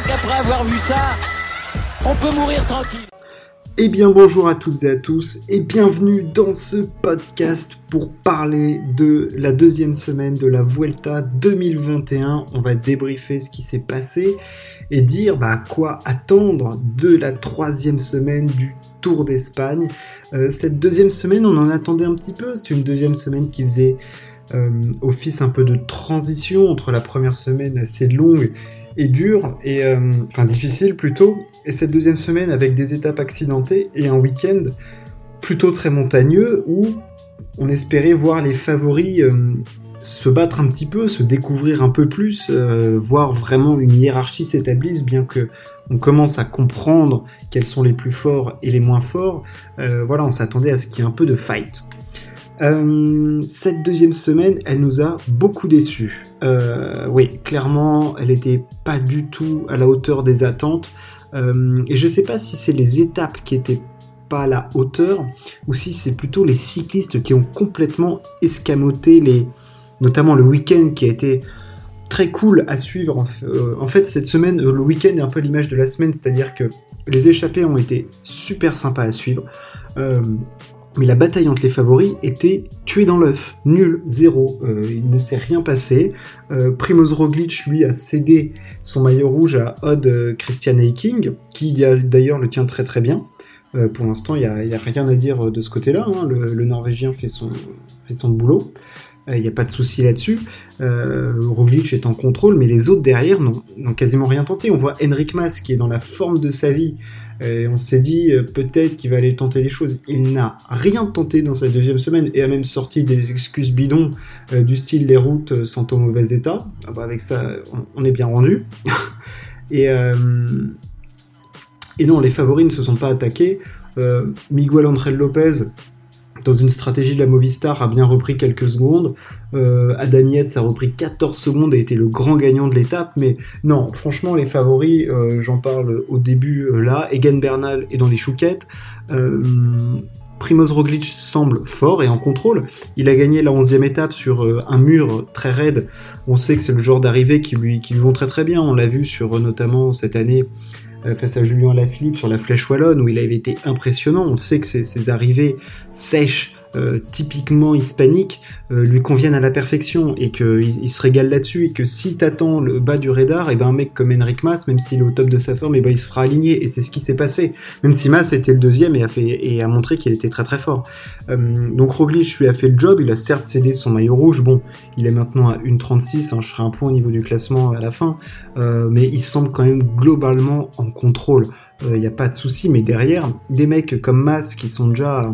crois qu'après avoir vu ça, on peut mourir tranquille. Eh bien bonjour à toutes et à tous et bienvenue dans ce podcast pour parler de la deuxième semaine de la Vuelta 2021. On va débriefer ce qui s'est passé et dire bah, quoi attendre de la troisième semaine du Tour d'Espagne. Euh, cette deuxième semaine on en attendait un petit peu, c'est une deuxième semaine qui faisait euh, office un peu de transition entre la première semaine assez longue et dure, et, euh, enfin difficile plutôt, et cette deuxième semaine avec des étapes accidentées et un week-end plutôt très montagneux où on espérait voir les favoris euh, se battre un petit peu, se découvrir un peu plus, euh, voir vraiment une hiérarchie s'établisse, bien que on commence à comprendre quels sont les plus forts et les moins forts. voilà, on s'attendait à ce qu'il y ait un peu de fight. Euh, cette deuxième semaine, elle nous a beaucoup déçus. Euh, oui, clairement, elle n'était pas du tout à la hauteur des attentes. Euh, et je ne sais pas si c'est les étapes qui étaient pas à la hauteur, ou si c'est plutôt les cyclistes qui ont complètement escamoté les, notamment le week-end qui a été très cool à suivre. En fait, cette semaine, le week-end est un peu l'image de la semaine, c'est-à-dire que les échappées ont été super sympas à suivre. Mais la bataille entre les favoris était tuée dans l'œuf, nul, zéro. Euh, il ne s'est rien passé. Euh, Primoz Roglic, lui, a cédé son maillot rouge à Odd euh, Christian Eiking, qui d'ailleurs le tient très très bien. pour l'instant, il n'y a, rien à dire de ce côté-là. Hein. Le, Norvégien fait son, fait son boulot. Il n'y a pas de souci là-dessus. Roglic est en contrôle, mais les autres derrière n'ont quasiment rien tenté. On voit Henrik Mas qui est dans la forme de sa vie, et on s'est dit euh, peut-être qu'il va aller tenter les choses. Il n'a rien tenté dans sa deuxième semaine et a même sorti des excuses bidons euh, du style les routes euh, sont en mauvais état. Ah bah, avec ça, on, est bien rendu. et, et non, les favoris ne se sont pas attaqués. Miguel André Lopez dans une stratégie de la Movistar, a bien repris quelques secondes. Euh, Adam Yates a repris 14 secondes et était le grand gagnant de l'étape. Mais non, franchement, les favoris, euh, j'en parle au début euh, là. Egan Bernal est dans les chouquettes. Primoz Roglic semble fort et en contrôle. Il a gagné la 11e étape sur un mur très raide. On sait que c'est le genre d'arrivée qui lui, qui vont très très bien. On l'a vu sur notamment cette année face à Julien Lafilippe sur la flèche wallonne où il avait été impressionnant. On sait que ces, arrivées sèches, euh, typiquement hispaniques, euh, lui conviennent à la perfection et qu'il il se régale là-dessus et que si t'attends le bas du radar, et ben un mec comme Henrik Mas, même s'il est au top de sa forme, et ben il se fera aligner et c'est ce qui s'est passé. Même si Mas était le deuxième et a fait et a montré qu'il était très très fort. donc Roglic lui a fait le job, il a certes cédé son maillot rouge. Bon, il est maintenant à 1.36, hein, je ferai un point au niveau du classement à la fin, mais il semble quand même globalement en contrôle, il euh, n'y a pas de souci, mais derrière, des mecs comme Mas qui sont déjà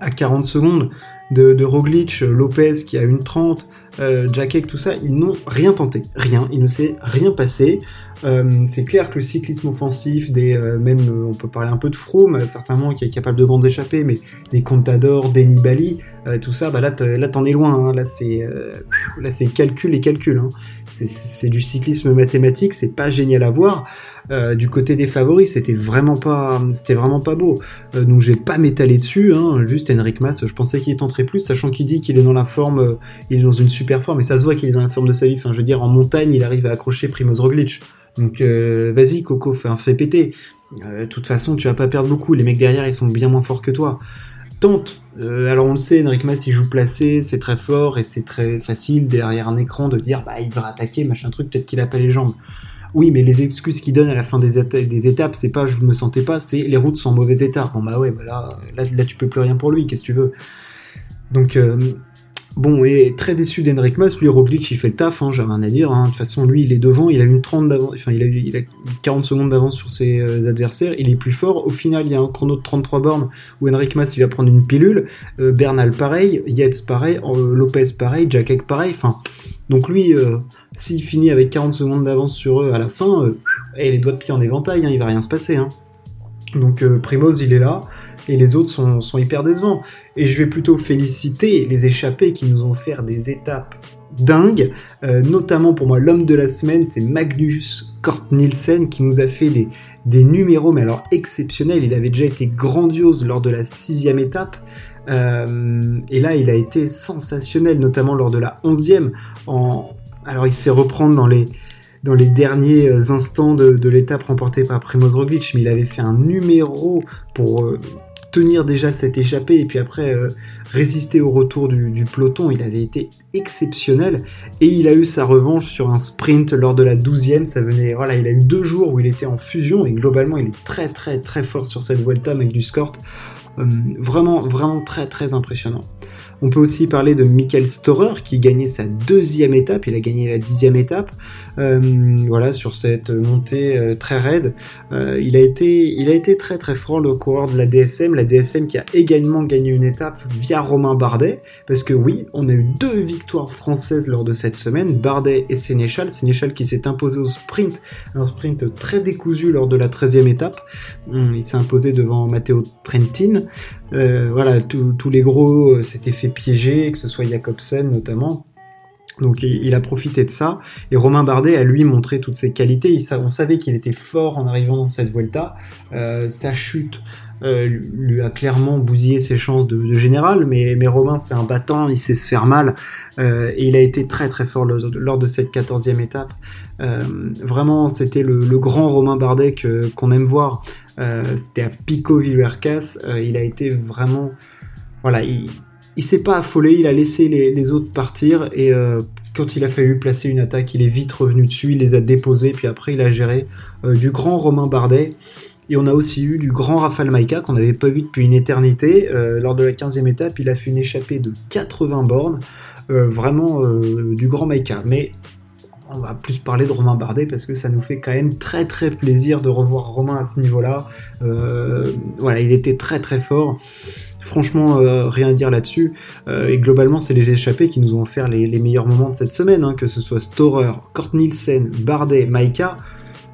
à 40 secondes de, Roglic, Lopez qui a une 30, euh, tout ça, ils n'ont rien tenté, rien, il ne s'est rien passé. Euh, c'est clair que le cyclisme offensif, des, euh, même on peut parler un peu de Froome, certainement qui est capable de grandes échappées, mais des Contador, des Nibali, tout ça, bah là, t'en es loin. Hein. Là, c'est là, c'est calcul et calcul. Hein. C'est du cyclisme mathématique, c'est pas génial à voir. du côté des favoris, c'était vraiment pas, c'était vraiment pas beau. donc, je vais pas m'étaler dessus. Hein. Juste Henrik Mas, je pensais qu'il tenterait plus, sachant qu'il dit qu'il est dans la forme, il est dans une super fort, mais ça se voit qu'il est dans la forme de sa vie. Enfin, je veux dire, en montagne, il arrive à accrocher Primoz Roglic. Donc, euh, vas-y, Coco, fais un fait péter. Euh, de toute façon, tu vas pas perdre beaucoup. Les mecs derrière, ils sont bien moins forts que toi. Euh, alors, on le sait, Enric Mas, il joue placé, c'est très fort et c'est très facile derrière un écran de dire, bah, il va attaquer, machin truc, peut-être qu'il a pas les jambes. Oui, mais les excuses qu'il donne à la fin des, étapes, c'est pas je me sentais pas, c'est les routes sont en mauvais état. Bon, bah ouais, bah là, là, tu peux plus rien pour lui, qu'est-ce que tu veux? Donc, Bon, et très déçu d'Henrik Mas, lui Roglic il fait le taf, hein, j'ai rien à dire. Hein. De toute façon, lui il est devant, il a une 30 d'avance, enfin il a, il a 40 secondes d'avance sur ses euh, adversaires, il est plus fort. Au final, il y a un chrono de 33 bornes où Henrik Mas il va prendre une pilule, euh, Bernal pareil, Yates pareil, euh, Lopez pareil, Jack pareil. Enfin, donc lui, s'il finit avec 40 secondes d'avance sur eux à la fin, et les doigts de pied en éventail, hein, il va rien se passer. Hein. Donc Primoz il est là et les autres sont, hyper décevants. Et je vais plutôt féliciter les échappés qui nous ont fait des étapes dingues. Euh, notamment pour moi, l'homme de la semaine, c'est Magnus Kort Nielsen qui nous a fait des, des numéros, mais alors exceptionnels. Il avait déjà été grandiose lors de la sixième étape. Euh, et là, il a été sensationnel, notamment lors de la onzième. En... Alors, il se fait reprendre dans les, dans les derniers instants de, l'étape remportée par Primoz Roglic, mais il avait fait un numéro pour tenir déjà cette échappée et puis après résister au retour du, peloton. Il avait été exceptionnel et il a eu sa revanche sur un sprint lors de la 12e. Ça venait, voilà, il a eu deux jours où il était en fusion et globalement il est très très très fort sur cette Vuelta avec du Scort. Euh, vraiment, vraiment très très impressionnant. On peut aussi parler de Michael Storer qui gagnait sa deuxième étape, il a gagné la dixième étape, euh, voilà, sur cette montée euh, très raide. Euh, il, a été, très très fort le coureur de la DSM, la DSM qui a également gagné une étape via Romain Bardet, parce que oui, on a eu deux victoires françaises lors de cette semaine, Bardet et Sénéchal, Sénéchal qui s'est imposé au sprint, un sprint très décousu lors de la 13e étape, hum, il s'est imposé devant Matteo Trentin, voilà, tous les gros s'étaient fait piéger, que ce soit Jacobsen notamment. Donc il, a profité de ça. Et Romain Bardet a lui montré toutes ses qualités. on savait qu'il était fort en arrivant dans cette Vuelta. Euh, sa chute euh, lui a clairement bousillé ses chances de, général. Mais, mais Romain c'est un battant, il sait se faire mal. Euh, et il a été très très fort lors de cette quatorzième étape. vraiment c'était le, grand Romain Bardet qu'on aime voir. c'était à Pico Villercas. il a été vraiment... Voilà, il, il s'est pas affolé, il a laissé les, autres partir et euh, quand il a fallu placer une attaque, il est vite revenu dessus, il les a déposés, puis après il a géré euh, du grand Romain Bardet. Et on a aussi eu du grand Rafal Maïka qu'on n'avait pas vu depuis une éternité. Euh, lors de la 15e étape, il a fait une échappée de 80 bornes. vraiment du grand Maïka. Mais on va plus parler de Romain Bardet parce que ça nous fait quand même très très plaisir de revoir Romain à ce niveau-là. voilà, il était très très fort. Franchement, euh, rien à dire là-dessus. Euh, et globalement, c'est les échappés qui nous ont offert les, meilleurs moments de cette semaine, hein, que ce soit Storer, Kort Nielsen, Bardet, Maika.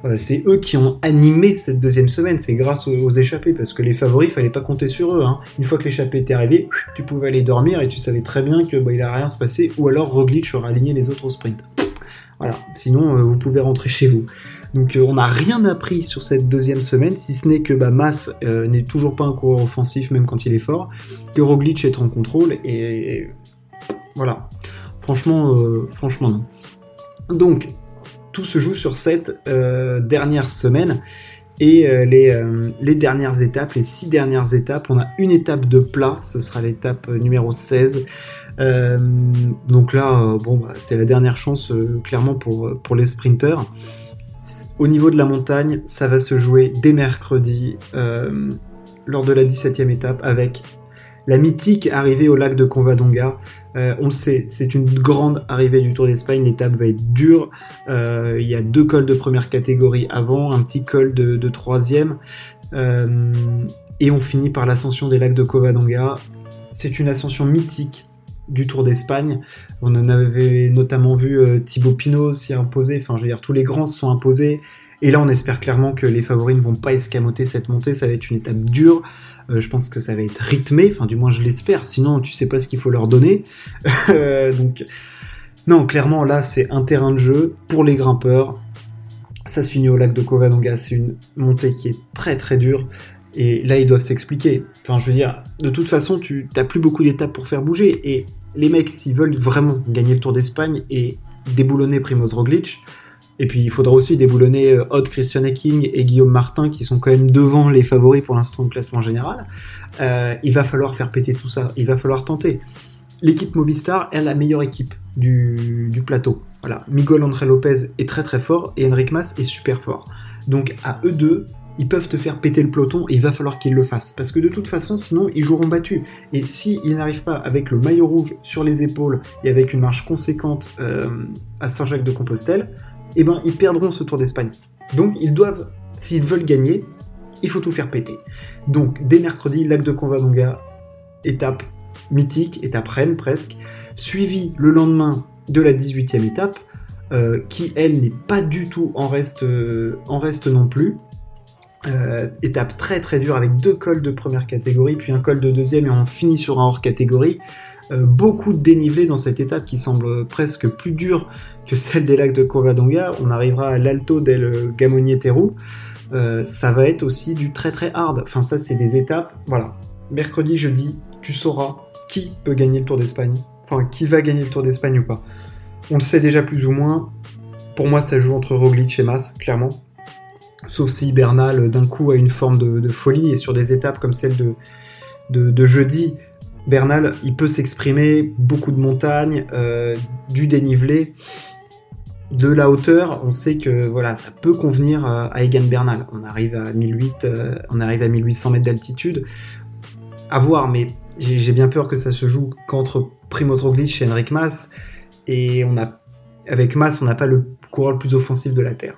Euh, c'est eux qui ont animé cette deuxième semaine. C'est grâce aux, échappés, parce que les favoris, fallait pas compter sur eux. Hein. Une fois que l'échappée était arrivé, tu pouvais aller dormir et tu savais très bien que bah, il rien se passer, ou alors Roglic aurait aligné les autres au sprint. Sinon, vous pouvez rentrer chez vous. Donc euh, on n'a rien appris sur cette deuxième semaine, si ce n'est que bah, euh, n'est toujours pas un coureur offensif même quand il est fort, que est en contrôle et, voilà. Franchement, euh, franchement non. Donc tout se joue sur cette dernière semaine et les, les, dernières étapes, les six dernières étapes, on a une étape de plat, ce sera l'étape numéro 16. donc là, bon, bah, c'est la dernière chance clairement pour, pour les sprinters. Au niveau de la montagne, ça va se jouer dès mercredi, euh, lors de la 17e étape, avec la mythique arrivée au lac de Convadonga. Euh, on le sait, c'est une grande arrivée du Tour d'Espagne, l'étape va être dure. Euh, il y a deux cols de première catégorie avant, un petit col de, troisième. et on finit par l'ascension des lacs de Covadonga. C'est une ascension mythique du Tour d'Espagne. On en avait notamment vu euh, Thibaut Pinot s'y imposer, enfin je veux dire tous les grands se sont imposés. Et là on espère clairement que les favoris ne vont pas escamoter cette montée, ça va être une étape dure. Euh, je pense que ça va être rythmé, enfin du moins je l'espère, sinon tu sais pas ce qu'il faut leur donner. Euh, donc non, clairement là c'est un terrain de jeu pour les grimpeurs. Ça se finit au lac de Covadonga, c'est une montée qui est très très dure. Et là, ils doivent s'expliquer. Enfin, je veux dire, de toute façon, tu n'as plus beaucoup d'étapes pour faire bouger. Et les mecs, s'ils veulent vraiment gagner le Tour d'Espagne et déboulonner Primoz Roglic, et puis il faudra aussi déboulonner euh, Odd Christian King et Guillaume Martin, qui sont quand même devant les favoris pour l'instant au classement général, euh, il va falloir faire péter tout ça. Il va falloir tenter. L'équipe Movistar est la meilleure équipe du, plateau. Voilà, Miguel André Lopez est très très fort et Enric Mas est super fort. Donc à eux deux, ils peuvent te faire péter le peloton et il va falloir qu'ils le fassent. Parce que de toute façon, sinon, ils joueront battus. Et s'ils n'arrivent pas avec le maillot rouge sur les épaules et avec une marche conséquente euh, à Saint-Jacques-de-Compostelle, eh ben, ils perdront ce Tour d'Espagne. Donc, ils doivent, s'ils veulent gagner, il faut tout faire péter. Donc, dès mercredi, lac de Convadonga, étape mythique, étape reine presque, suivi le lendemain de la 18e étape, euh, qui elle n'est pas du tout en reste, euh, en reste non plus. Euh, étape très très dure avec deux cols de première catégorie, puis un col de deuxième et on finit sur un hors catégorie. Euh, beaucoup de dénivelé dans cette étape qui semble presque plus dure que celle des lacs de Covadonga. On arrivera à l'Alto del Gamonietero. Euh, ça va être aussi du très très hard. Enfin ça c'est des étapes. Voilà. Mercredi, jeudi, tu sauras qui peut gagner le Tour d'Espagne. Enfin qui va gagner le Tour d'Espagne ou pas. On le sait déjà plus ou moins. Pour moi, ça joue entre Roglic et Mas, clairement. Sauf si Bernal, d'un coup, a une forme de, folie et sur des étapes comme celle de, de, jeudi, Bernal, il peut s'exprimer, beaucoup de montagnes, euh, du dénivelé, de la hauteur. On sait que voilà, ça peut convenir à Egan Bernal. On arrive à 1008, euh, on arrive à 1800 mètres d'altitude. À voir, mais j'ai bien peur que ça se joue qu'entre Primoz Roglic et Henrik Mas. Et on a, avec Mas, on n'a pas le coureur le plus offensif de la Terre.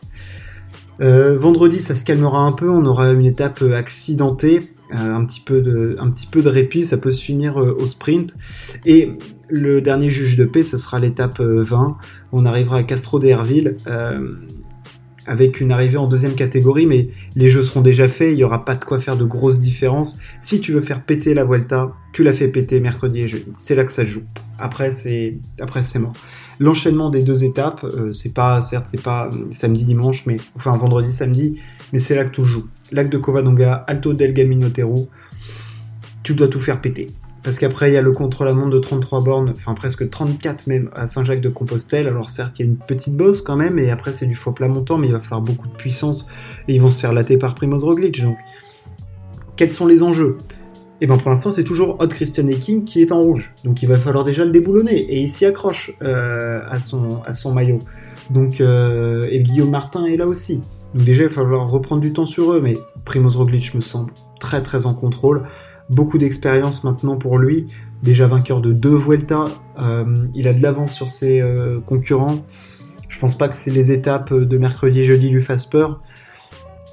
Euh, vendredi, ça se calmera un peu, on aura une étape accidentée, euh, un, petit peu de, un petit peu de répit, ça peut se finir euh, au sprint. Et le dernier juge de paix, ce sera l'étape 20, on arrivera à Castro d'Herville, avec une arrivée en deuxième catégorie, mais les jeux seront déjà faits, il n'y aura pas de quoi faire de grosses différences. Si tu veux faire péter la Vuelta, tu la fais péter mercredi et jeudi. C'est là que ça se joue. Après, c'est, après, c'est mort. L'enchaînement des deux étapes, euh, c'est pas, certes, c'est pas euh, samedi, dimanche, mais, enfin, vendredi, samedi, mais c'est là que tout joue. Lac de Covadonga, Alto del Gaminotero, tu dois tout faire péter. Parce qu'après, il y a le contre-la-montre de 33 bornes, enfin presque 34 même, à Saint-Jacques-de-Compostelle. Alors certes, il y a une petite bosse quand même, et après c'est du faux plat montant, mais il va falloir beaucoup de puissance, et ils vont se faire latter par Primoz Roglic. Donc, quels sont les enjeux? Et eh bien pour l'instant, c'est toujours Hot Christian King qui est en rouge. Donc il va falloir déjà le déboulonner. Et il s'y accroche euh, à, son, à son maillot. Donc, euh, et Guillaume Martin est là aussi. Donc déjà, il va falloir reprendre du temps sur eux. Mais Primoz Roglic me semble très très en contrôle. Beaucoup d'expérience maintenant pour lui. Déjà vainqueur de deux Vuelta. Euh, il a de l'avance sur ses concurrents. Je pense pas que c'est les étapes de mercredi et jeudi lui fassent peur.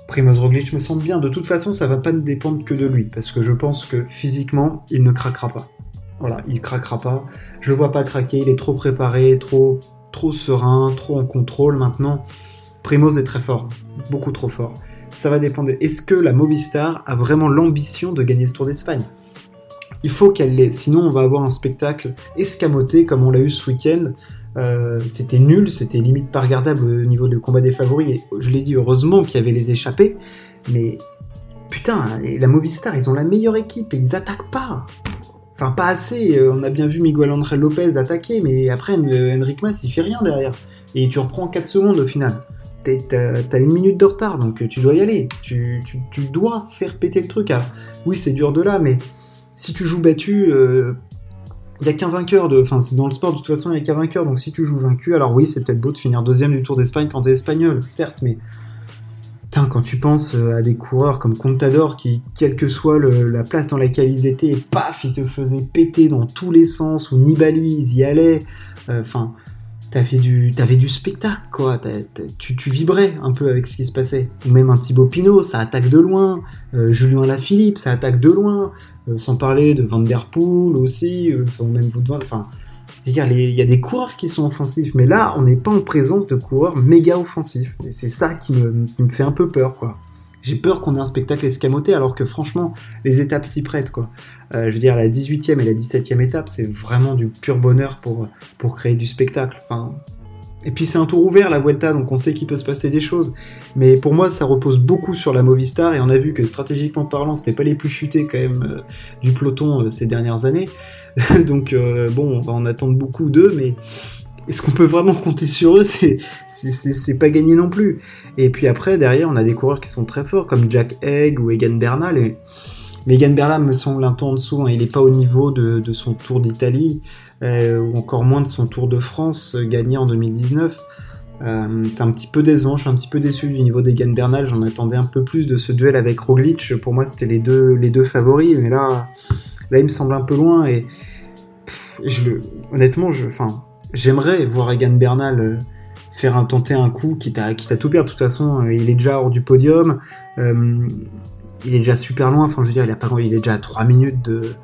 Primoz Roglic me semble bien. De toute façon, ça va pas dépendre que de lui, parce que je pense que physiquement, il ne craquera pas. Voilà, il craquera pas. Je le vois pas craquer, il est trop préparé, trop, trop serein, trop en contrôle maintenant. Primoz est très fort, beaucoup trop fort. Ça va dépendre. Est-ce que la Movistar a vraiment l'ambition de gagner ce Tour d'Espagne Il faut qu'elle l'ait, sinon on va avoir un spectacle escamoté comme on l'a eu ce week-end euh, c'était nul, c'était limite pas regardable au niveau du combat des favoris. Et je l'ai dit, heureusement qu'il y avait les échappés. Mais putain, la Movistar, ils ont la meilleure équipe et ils attaquent pas. Enfin, pas assez. Euh, on a bien vu Miguel André Lopez attaquer, mais après, Henrik Mas, il fait rien derrière. Et tu reprends 4 secondes au final. T'as une minute de retard, donc tu dois y aller. Tu, dois faire péter le truc. oui, c'est dur de là, mais si tu joues battu, euh, il n'y a qu'un vainqueur de. Enfin, c'est dans le sport, de toute façon, il n'y a qu'un vainqueur. Donc si tu joues vaincu, alors oui, c'est peut-être beau de finir deuxième du Tour d'Espagne quand t'es espagnol, certes, mais. Putain, quand tu penses euh, à des coureurs comme Contador qui, quelle que soit la place dans laquelle ils étaient, paf, ils te faisaient péter dans tous les sens, ou Nibali, ils y allaient. Euh, enfin, t'avais du, du spectacle, quoi. tu, tu, vibrais un peu avec ce qui se passait. Ou même un Thibaut Pinot, ça attaque de loin. Euh, Julien Lafilippe, ça attaque de loin. Euh, sans parler de Van Der Poel aussi, euh, même vous devant, enfin, il y, a des coureurs qui sont offensifs, mais là, on n'est pas en présence de coureurs méga offensifs. Et c'est ça qui me, qui me, fait un peu peur, quoi j'ai peur qu'on ait un spectacle escamoté alors que franchement, les étapes s'y prêtent quoi. Euh, je veux dire, la 18e et la 17e étape, c'est vraiment du pur bonheur pour, pour créer du spectacle. Et puis c'est un tour ouvert la Vuelta, donc on sait qu'il peut se passer des choses. Mais pour moi, ça repose beaucoup sur la Movistar, et on a vu que stratégiquement parlant, c'était pas les plus chutés quand même euh, du peloton euh, ces dernières années. donc bon, on va en attendre beaucoup d'eux, mais est-ce qu'on peut vraiment compter sur eux? C'est pas gagné non plus. Et puis après, derrière, on a des coureurs qui sont très forts, comme Jack Egg ou Egan Bernal. Et... Mais Egan Bernal me semble un peu en dessous. Hein. Il n'est pas au niveau de, son Tour d'Italie, euh, ou encore moins de son Tour de France euh, gagné en 2019. Euh, c'est un petit peu décevant, je suis un petit peu déçu du niveau d'Egan Bernal, j'en attendais un peu plus de ce duel avec Roglic, pour moi c'était les deux, favoris, mais là, là il me semble un peu loin et honnêtement, je, enfin, J'aimerais voir Egan Bernal euh, faire un tenter un coup qui t'a tout perdre. De toute façon, euh, il est déjà hors du podium. Euh, il est déjà super loin. Enfin, je veux dire, il, a pas, il est déjà à 3 minutes de,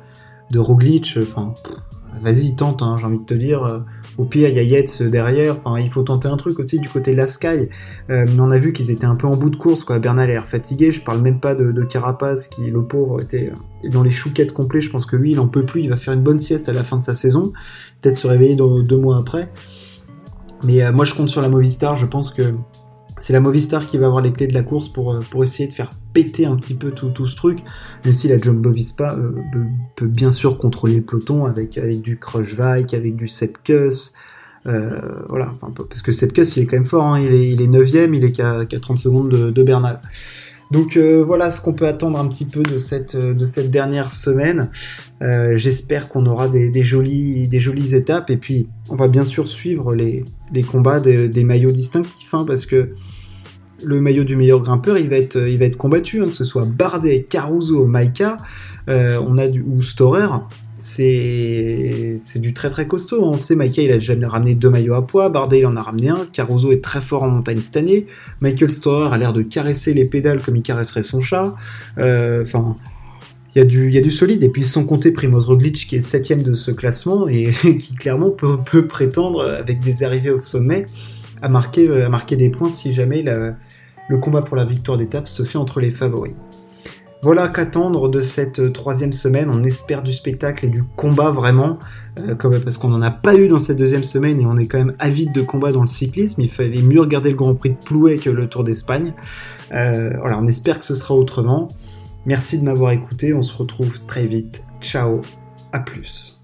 de Roglic. Enfin, vas-y, tente, hein, j'ai envie de te dire. Au pire, il y a Yates derrière. Enfin, il faut tenter un truc aussi du côté de la Sky. on a vu qu'ils étaient un peu en bout de course. Quoi. Bernal a l'air fatigué. Je parle même pas de, Carapace qui, le pauvre, était dans les chouquettes complets. Je pense que lui, il en peut plus. Il va faire une bonne sieste à la fin de sa saison peut-être se réveiller deux mois après. Mais euh, moi, je compte sur la Movistar. Je pense que c'est la Movistar qui va avoir les clés de la course pour, euh, pour essayer de faire péter un petit peu tout, tout ce truc. Même si la Jumbo Vispa euh, peut, bien sûr contrôler le peloton avec, avec du Crushvike, avec du Sepkus, voilà, parce que Sepkus il est quand même fort, hein. il, est, il est 9ème, il est qu'à 30 secondes de, Bernal. Donc voilà ce qu'on peut attendre un petit peu de cette, de cette dernière semaine. J'espère qu'on aura des, des, jolies, des jolies étapes et puis on va bien sûr suivre les, les combats des, maillots distinctifs hein, parce que le maillot du meilleur grimpeur, il va être, il va être combattu, hein, que ce soit Bardet, Caruso, Maika, euh, on a du, ou Storer. C'est, c'est du très très costaud. On sait, Maika, il a déjà ramené deux maillots à poids. Bardet, il en a ramené un. Caruso est très fort en montagne cette année. Michael Storer a l'air de caresser les pédales comme il caresserait son chat. Euh, enfin, il y, a du, y a du solide. Et puis sans compter Primoz Roglic qui est septième de ce classement et qui clairement peut, peut, prétendre, avec des arrivées au sommet, à marquer, à marquer des points si jamais la, le combat pour la victoire d'étape se fait entre les favoris. Voilà qu'attendre de cette troisième semaine. On espère du spectacle et du combat vraiment, euh, parce qu'on n'en a pas eu dans cette deuxième semaine et on est quand même avide de combat dans le cyclisme. Il fallait mieux regarder le Grand Prix de Plouet que le Tour d'Espagne. Euh, voilà, on espère que ce sera autrement. Merci de m'avoir écouté. On se retrouve très vite. Ciao, à plus.